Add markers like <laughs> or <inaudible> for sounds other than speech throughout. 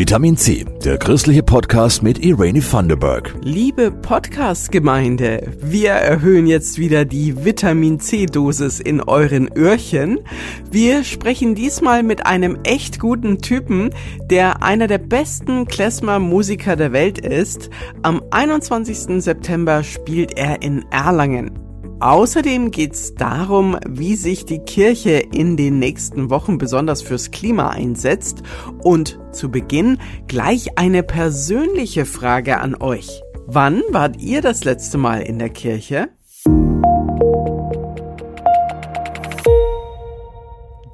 Vitamin C, der christliche Podcast mit Irene Thunderberg. Liebe Podcast-Gemeinde, wir erhöhen jetzt wieder die Vitamin C-Dosis in euren Öhrchen. Wir sprechen diesmal mit einem echt guten Typen, der einer der besten Klezmer-Musiker der Welt ist. Am 21. September spielt er in Erlangen. Außerdem geht es darum, wie sich die Kirche in den nächsten Wochen besonders fürs Klima einsetzt und zu Beginn gleich eine persönliche Frage an euch. Wann wart ihr das letzte Mal in der Kirche?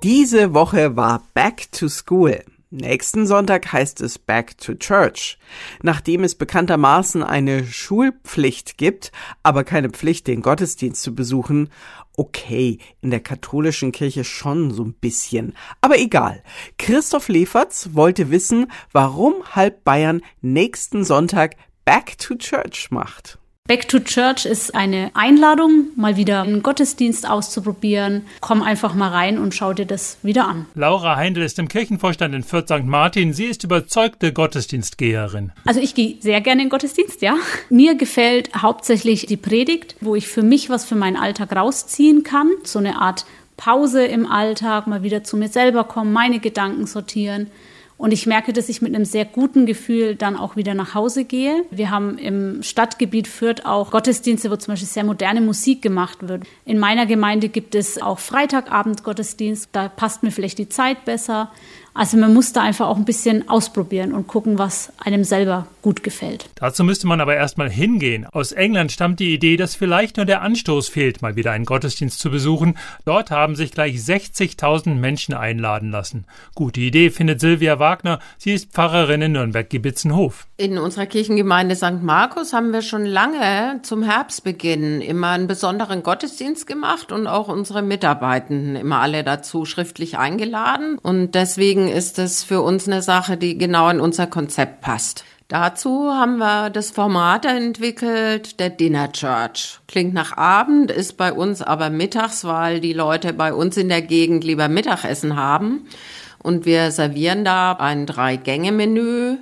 Diese Woche war Back to School. Nächsten Sonntag heißt es Back to Church. Nachdem es bekanntermaßen eine Schulpflicht gibt, aber keine Pflicht, den Gottesdienst zu besuchen, okay, in der katholischen Kirche schon so ein bisschen. Aber egal. Christoph Leferz wollte wissen, warum halb Bayern nächsten Sonntag Back to Church macht. Back to Church ist eine Einladung, mal wieder einen Gottesdienst auszuprobieren. Komm einfach mal rein und schau dir das wieder an. Laura Heindl ist im Kirchenvorstand in Fürth St. Martin. Sie ist überzeugte Gottesdienstgeherin. Also ich gehe sehr gerne in Gottesdienst, ja. Mir gefällt hauptsächlich die Predigt, wo ich für mich was für meinen Alltag rausziehen kann. So eine Art Pause im Alltag, mal wieder zu mir selber kommen, meine Gedanken sortieren. Und ich merke, dass ich mit einem sehr guten Gefühl dann auch wieder nach Hause gehe. Wir haben im Stadtgebiet Fürth auch Gottesdienste, wo zum Beispiel sehr moderne Musik gemacht wird. In meiner Gemeinde gibt es auch Freitagabend Gottesdienst. Da passt mir vielleicht die Zeit besser. Also man muss da einfach auch ein bisschen ausprobieren und gucken, was einem selber gut gefällt. Dazu müsste man aber erstmal hingehen. Aus England stammt die Idee, dass vielleicht nur der Anstoß fehlt, mal wieder einen Gottesdienst zu besuchen. Dort haben sich gleich 60.000 Menschen einladen lassen. Gute Idee findet Silvia Wagner. Sie ist Pfarrerin in Nürnberg-Gibitzenhof. In unserer Kirchengemeinde St. Markus haben wir schon lange zum Herbstbeginn immer einen besonderen Gottesdienst gemacht und auch unsere Mitarbeitenden immer alle dazu schriftlich eingeladen. Und deswegen ist es für uns eine Sache, die genau in unser Konzept passt. Dazu haben wir das Format entwickelt, der Dinner Church. Klingt nach Abend, ist bei uns aber mittags, weil die Leute bei uns in der Gegend lieber Mittagessen haben. Und wir servieren da ein Drei-Gänge-Menü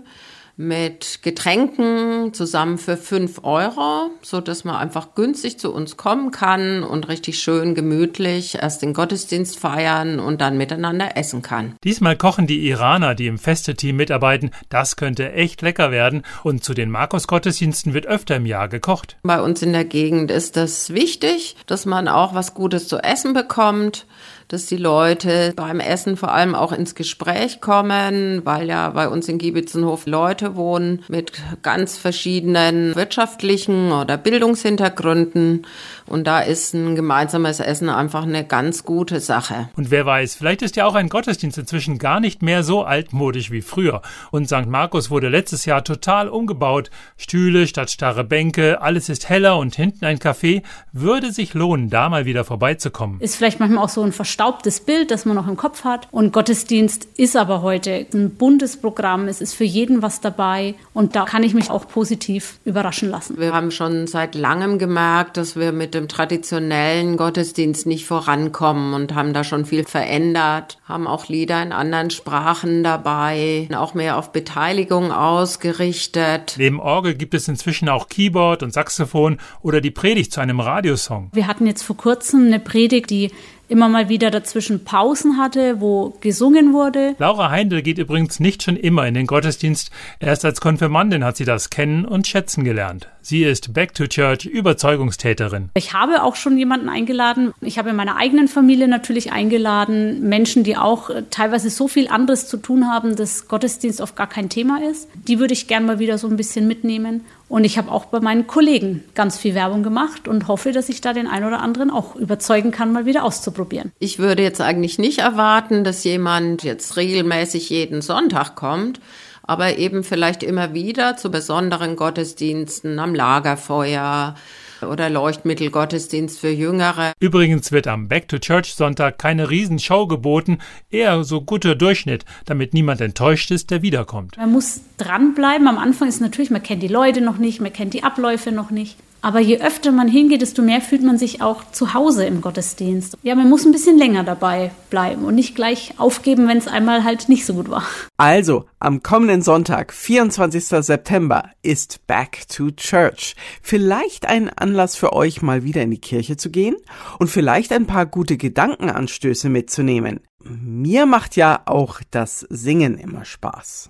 mit Getränken zusammen für fünf Euro, so dass man einfach günstig zu uns kommen kann und richtig schön gemütlich erst den Gottesdienst feiern und dann miteinander essen kann. Diesmal kochen die Iraner, die im Feste-Team mitarbeiten. Das könnte echt lecker werden. Und zu den Markus-Gottesdiensten wird öfter im Jahr gekocht. Bei uns in der Gegend ist das wichtig, dass man auch was Gutes zu essen bekommt dass die Leute beim Essen vor allem auch ins Gespräch kommen, weil ja bei uns in Giebitzenhof Leute wohnen mit ganz verschiedenen wirtschaftlichen oder Bildungshintergründen. Und da ist ein gemeinsames Essen einfach eine ganz gute Sache. Und wer weiß, vielleicht ist ja auch ein Gottesdienst inzwischen gar nicht mehr so altmodisch wie früher. Und St. Markus wurde letztes Jahr total umgebaut. Stühle statt starre Bänke, alles ist heller und hinten ein Café. Würde sich lohnen, da mal wieder vorbeizukommen. Ist vielleicht manchmal auch so ein verstaubtes Bild, das man noch im Kopf hat. Und Gottesdienst ist aber heute ein buntes Programm. Es ist für jeden was dabei. Und da kann ich mich auch positiv überraschen lassen. Wir haben schon seit langem gemerkt, dass wir mit dem traditionellen Gottesdienst nicht vorankommen und haben da schon viel verändert, haben auch Lieder in anderen Sprachen dabei, auch mehr auf Beteiligung ausgerichtet. Neben Orgel gibt es inzwischen auch Keyboard und Saxophon oder die Predigt zu einem Radiosong. Wir hatten jetzt vor kurzem eine Predigt, die immer mal wieder dazwischen Pausen hatte, wo gesungen wurde. Laura Heindl geht übrigens nicht schon immer in den Gottesdienst. Erst als Konfirmandin hat sie das kennen und schätzen gelernt. Sie ist Back to Church Überzeugungstäterin. Ich habe auch schon jemanden eingeladen. Ich habe in meiner eigenen Familie natürlich eingeladen, Menschen, die auch äh, teilweise so viel anderes zu tun haben, dass Gottesdienst oft gar kein Thema ist. Die würde ich gern mal wieder so ein bisschen mitnehmen. Und ich habe auch bei meinen Kollegen ganz viel Werbung gemacht und hoffe, dass ich da den einen oder anderen auch überzeugen kann, mal wieder auszuprobieren. Ich würde jetzt eigentlich nicht erwarten, dass jemand jetzt regelmäßig jeden Sonntag kommt, aber eben vielleicht immer wieder zu besonderen Gottesdiensten am Lagerfeuer oder Leuchtmittelgottesdienst für Jüngere. Übrigens wird am Back to Church Sonntag keine Riesenshow geboten, eher so guter Durchschnitt, damit niemand enttäuscht ist, der wiederkommt. Man muss dranbleiben. Am Anfang ist natürlich, man kennt die Leute noch nicht, man kennt die Abläufe noch nicht. Aber je öfter man hingeht, desto mehr fühlt man sich auch zu Hause im Gottesdienst. Ja, man muss ein bisschen länger dabei bleiben und nicht gleich aufgeben, wenn es einmal halt nicht so gut war. Also, am kommenden Sonntag, 24. September, ist Back to Church. Vielleicht ein Anlass für euch, mal wieder in die Kirche zu gehen und vielleicht ein paar gute Gedankenanstöße mitzunehmen. Mir macht ja auch das Singen immer Spaß.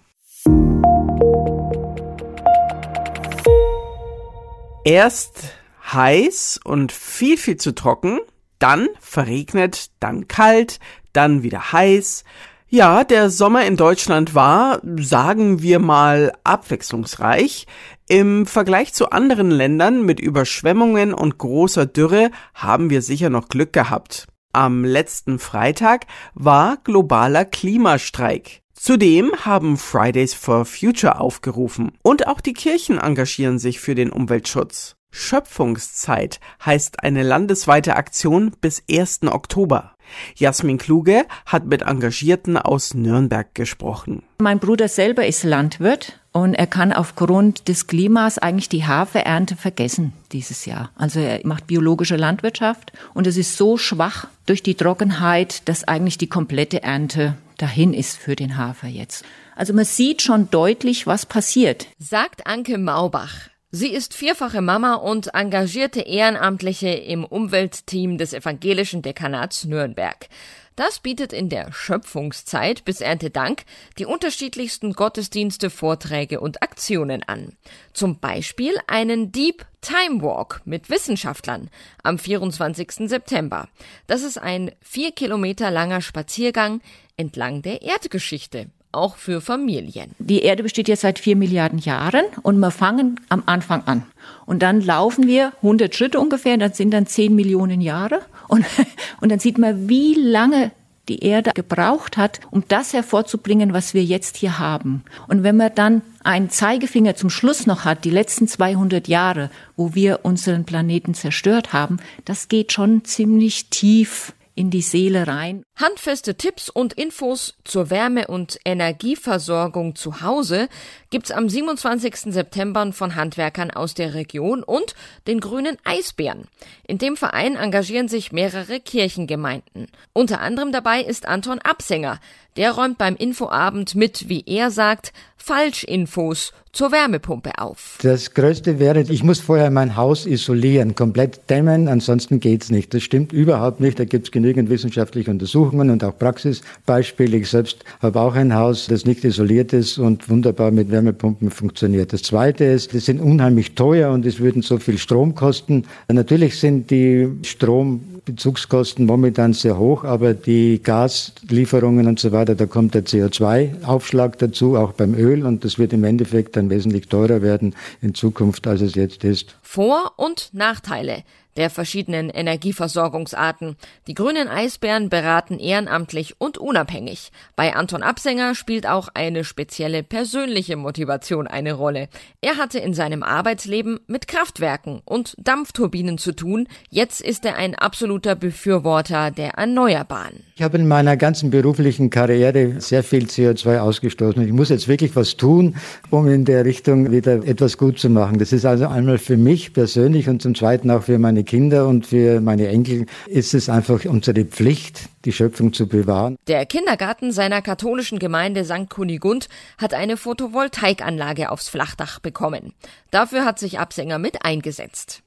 Erst heiß und viel, viel zu trocken, dann verregnet, dann kalt, dann wieder heiß. Ja, der Sommer in Deutschland war, sagen wir mal, abwechslungsreich. Im Vergleich zu anderen Ländern mit Überschwemmungen und großer Dürre haben wir sicher noch Glück gehabt. Am letzten Freitag war globaler Klimastreik. Zudem haben Fridays for Future aufgerufen und auch die Kirchen engagieren sich für den Umweltschutz. Schöpfungszeit heißt eine landesweite Aktion bis 1. Oktober. Jasmin Kluge hat mit Engagierten aus Nürnberg gesprochen. Mein Bruder selber ist Landwirt und er kann aufgrund des Klimas eigentlich die Haferernte vergessen dieses Jahr. Also er macht biologische Landwirtschaft und es ist so schwach durch die Trockenheit, dass eigentlich die komplette Ernte dahin ist für den Hafer jetzt. Also man sieht schon deutlich, was passiert. Sagt Anke Maubach. Sie ist vierfache Mama und engagierte Ehrenamtliche im Umweltteam des evangelischen Dekanats Nürnberg. Das bietet in der Schöpfungszeit bis Erntedank die unterschiedlichsten Gottesdienste, Vorträge und Aktionen an. Zum Beispiel einen Deep Time Walk mit Wissenschaftlern am 24. September. Das ist ein vier Kilometer langer Spaziergang entlang der Erdgeschichte auch für Familien. Die Erde besteht jetzt seit vier Milliarden Jahren und wir fangen am Anfang an. Und dann laufen wir 100 Schritte ungefähr, das sind dann 10 Millionen Jahre. Und, <laughs> und dann sieht man, wie lange die Erde gebraucht hat, um das hervorzubringen, was wir jetzt hier haben. Und wenn man dann einen Zeigefinger zum Schluss noch hat, die letzten 200 Jahre, wo wir unseren Planeten zerstört haben, das geht schon ziemlich tief in die Seele rein. Handfeste Tipps und Infos zur Wärme- und Energieversorgung zu Hause gibt's am 27. September von Handwerkern aus der Region und den Grünen Eisbären. In dem Verein engagieren sich mehrere Kirchengemeinden. Unter anderem dabei ist Anton Absänger. Der räumt beim Infoabend mit, wie er sagt, Falschinfos zur Wärmepumpe auf. Das Größte wäre, ich muss vorher mein Haus isolieren, komplett dämmen, ansonsten geht's nicht. Das stimmt überhaupt nicht. Da gibt's genügend wissenschaftliche Untersuchungen und auch Praxisbeispiele. Ich selbst habe auch ein Haus, das nicht isoliert ist und wunderbar mit Wärmepumpen funktioniert. Das Zweite ist, die sind unheimlich teuer und es würden so viel Strom kosten. Natürlich sind die Strom Bezugskosten momentan sehr hoch, aber die Gaslieferungen und so weiter, da kommt der CO2-Aufschlag dazu, auch beim Öl, und das wird im Endeffekt dann wesentlich teurer werden in Zukunft, als es jetzt ist. Vor- und Nachteile der verschiedenen Energieversorgungsarten. Die grünen Eisbären beraten ehrenamtlich und unabhängig. Bei Anton Absänger spielt auch eine spezielle persönliche Motivation eine Rolle. Er hatte in seinem Arbeitsleben mit Kraftwerken und Dampfturbinen zu tun. Jetzt ist er ein absoluter Befürworter der Erneuerbaren. Ich habe in meiner ganzen beruflichen Karriere sehr viel CO2 ausgestoßen ich muss jetzt wirklich was tun, um in der Richtung wieder etwas gut zu machen. Das ist also einmal für mich persönlich und zum Zweiten auch für meine Kinder und für meine Enkel ist es einfach unsere Pflicht, die Schöpfung zu bewahren. Der Kindergarten seiner katholischen Gemeinde St. Kunigund hat eine Photovoltaikanlage aufs Flachdach bekommen. Dafür hat sich Absänger mit eingesetzt.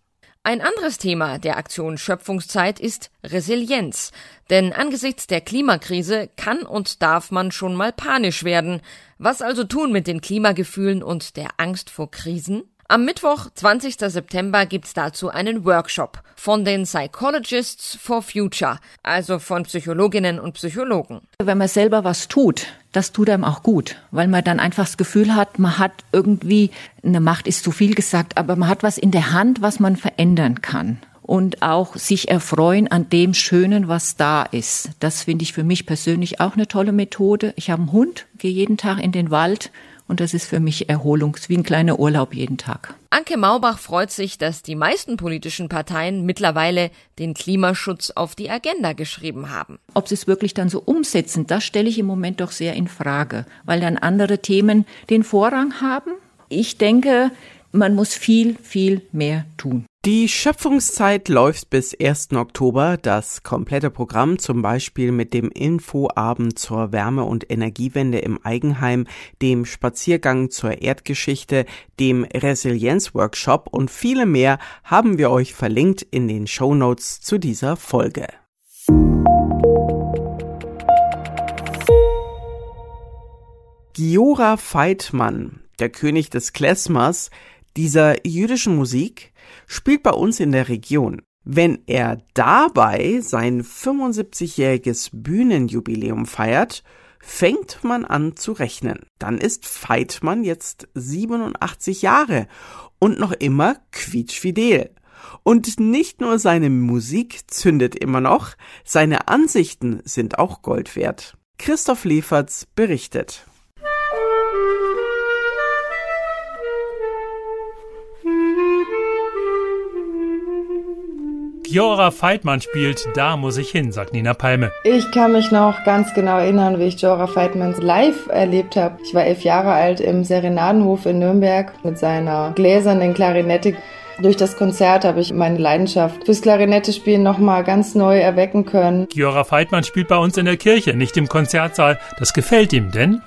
Ein anderes Thema der Aktion Schöpfungszeit ist Resilienz. Denn angesichts der Klimakrise kann und darf man schon mal panisch werden. Was also tun mit den Klimagefühlen und der Angst vor Krisen? Am Mittwoch, 20. September, gibt's dazu einen Workshop von den Psychologists for Future, also von Psychologinnen und Psychologen. Wenn man selber was tut, das tut einem auch gut, weil man dann einfach das Gefühl hat, man hat irgendwie, eine Macht ist zu viel gesagt, aber man hat was in der Hand, was man verändern kann und auch sich erfreuen an dem Schönen, was da ist. Das finde ich für mich persönlich auch eine tolle Methode. Ich habe einen Hund, gehe jeden Tag in den Wald und das ist für mich Erholung, wie ein kleiner Urlaub jeden Tag. Anke Maubach freut sich, dass die meisten politischen Parteien mittlerweile den Klimaschutz auf die Agenda geschrieben haben. Ob sie es wirklich dann so umsetzen, das stelle ich im Moment doch sehr in Frage, weil dann andere Themen den Vorrang haben. Ich denke, man muss viel, viel mehr tun. Die Schöpfungszeit läuft bis 1. Oktober. Das komplette Programm, zum Beispiel mit dem Infoabend zur Wärme- und Energiewende im Eigenheim, dem Spaziergang zur Erdgeschichte, dem Resilienzworkshop und viele mehr haben wir euch verlinkt in den Show Notes zu dieser Folge. Giora Feitmann, der König des Klezmers, dieser jüdischen Musik, spielt bei uns in der Region. Wenn er dabei sein 75-jähriges Bühnenjubiläum feiert, fängt man an zu rechnen. Dann ist Feitmann jetzt 87 Jahre und noch immer quietschfidel. Und nicht nur seine Musik zündet immer noch, seine Ansichten sind auch Gold wert. Christoph Lieferts berichtet. Giora Feitmann spielt Da muss ich hin, sagt Nina Palme. Ich kann mich noch ganz genau erinnern, wie ich Giora Feitmann live erlebt habe. Ich war elf Jahre alt im Serenadenhof in Nürnberg mit seiner gläsernen Klarinette. Durch das Konzert habe ich meine Leidenschaft fürs Klarinettespielen nochmal ganz neu erwecken können. Giora Feitmann spielt bei uns in der Kirche, nicht im Konzertsaal. Das gefällt ihm, denn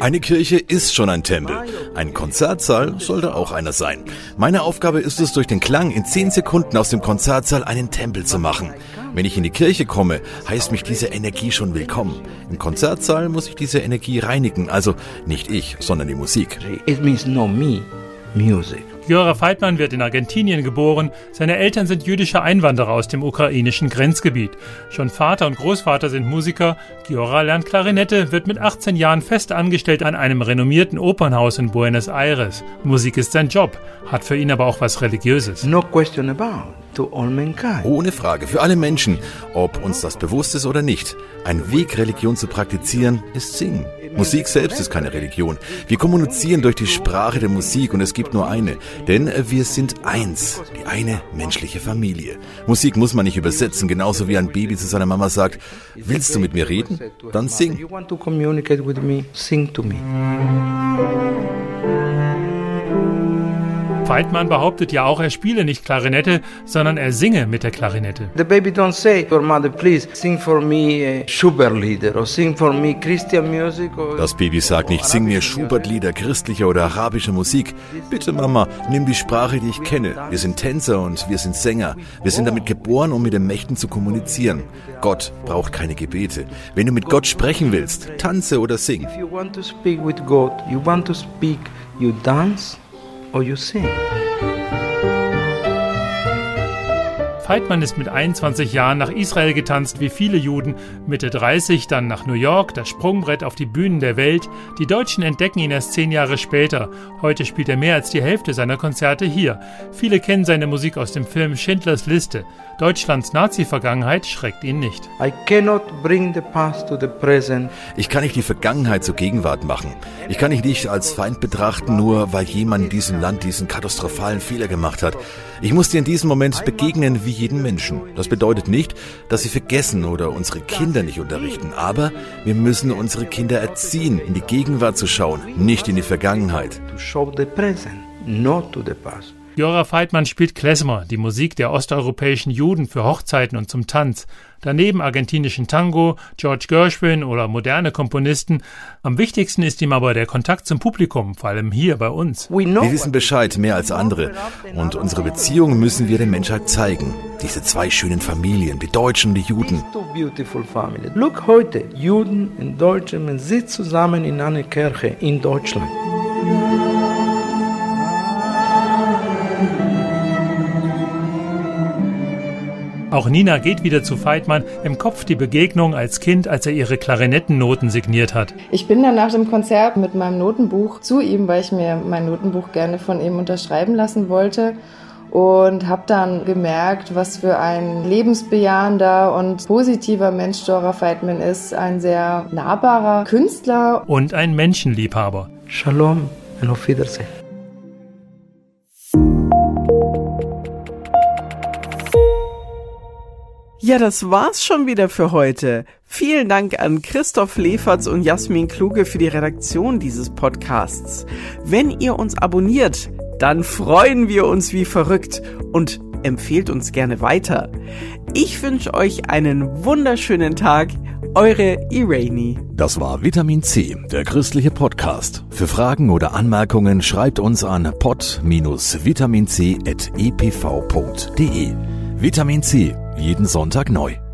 eine Kirche ist schon ein Tempel. Ein Konzertsaal sollte auch einer sein. Meine Aufgabe ist es, durch den Klang in zehn Sekunden aus dem Konzertsaal einen Tempel zu machen. Wenn ich in die Kirche komme, heißt mich diese Energie schon willkommen. Im Konzertsaal muss ich diese Energie reinigen, also nicht ich, sondern die Musik. It means no me, music. Jora Feitmann wird in Argentinien geboren. Seine Eltern sind jüdische Einwanderer aus dem ukrainischen Grenzgebiet. Schon Vater und Großvater sind Musiker. Giora lernt Klarinette, wird mit 18 Jahren fest angestellt an einem renommierten Opernhaus in Buenos Aires. Musik ist sein Job, hat für ihn aber auch was Religiöses. No question about. Ohne Frage, für alle Menschen, ob uns das bewusst ist oder nicht. Ein Weg, Religion zu praktizieren, ist Singen. Musik selbst ist keine Religion. Wir kommunizieren durch die Sprache der Musik und es gibt nur eine. Denn wir sind eins, die eine menschliche Familie. Musik muss man nicht übersetzen, genauso wie ein Baby zu seiner Mama sagt, willst du mit mir reden? Dann sing. Weidmann behauptet ja auch, er spiele nicht Klarinette, sondern er singe mit der Klarinette. The baby don't say your mother please sing for me Schubert-Lieder or sing for me Christian music. Das Baby sagt nicht sing mir Schubert-Lieder, christliche oder arabische Musik. Bitte Mama, nimm die Sprache, die ich kenne. Wir sind Tänzer und wir sind Sänger. Wir sind damit geboren, um mit den Mächten zu kommunizieren. Gott braucht keine Gebete. Wenn du mit Gott sprechen willst, tanze oder sing. If you want to speak with God, you want to speak, you dance or you sing. Feitmann ist mit 21 Jahren nach Israel getanzt, wie viele Juden, Mitte 30 dann nach New York, das Sprungbrett auf die Bühnen der Welt. Die Deutschen entdecken ihn erst zehn Jahre später. Heute spielt er mehr als die Hälfte seiner Konzerte hier. Viele kennen seine Musik aus dem Film Schindlers Liste. Deutschlands Nazi-Vergangenheit schreckt ihn nicht. Ich kann nicht die Vergangenheit zur Gegenwart machen. Ich kann dich nicht als Feind betrachten, nur weil jemand in diesem Land diesen katastrophalen Fehler gemacht hat. Ich muss dir in diesem Moment begegnen wie jeden Menschen. Das bedeutet nicht, dass sie vergessen oder unsere Kinder nicht unterrichten, aber wir müssen unsere Kinder erziehen, in die Gegenwart zu schauen, nicht in die Vergangenheit. To show the present, not to the past. Jora Feitmann spielt Klezmer, die Musik der osteuropäischen Juden für Hochzeiten und zum Tanz. Daneben argentinischen Tango, George Gershwin oder moderne Komponisten. Am wichtigsten ist ihm aber der Kontakt zum Publikum, vor allem hier bei uns. Wir wissen Bescheid, mehr als andere. Und unsere Beziehung müssen wir der Menschheit zeigen. Diese zwei schönen Familien, die Deutschen und die Juden. Look heute, Juden und Deutsche, man sitzt zusammen in einer Kirche in Deutschland. Auch Nina geht wieder zu Feitmann, im Kopf die Begegnung als Kind, als er ihre Klarinettennoten signiert hat. Ich bin dann nach dem Konzert mit meinem Notenbuch zu ihm, weil ich mir mein Notenbuch gerne von ihm unterschreiben lassen wollte und habe dann gemerkt, was für ein lebensbejahender und positiver Mensch Dora Feitman ist. Ein sehr nahbarer Künstler. Und ein Menschenliebhaber. Shalom und auf Wiedersehen. Ja, das war's schon wieder für heute. Vielen Dank an Christoph Leferz und Jasmin Kluge für die Redaktion dieses Podcasts. Wenn ihr uns abonniert, dann freuen wir uns wie verrückt und empfehlt uns gerne weiter. Ich wünsche euch einen wunderschönen Tag. Eure Irene. Das war Vitamin C, der christliche Podcast. Für Fragen oder Anmerkungen schreibt uns an pod-vitaminc.epv.de. Vitamin C, jeden Sonntag neu.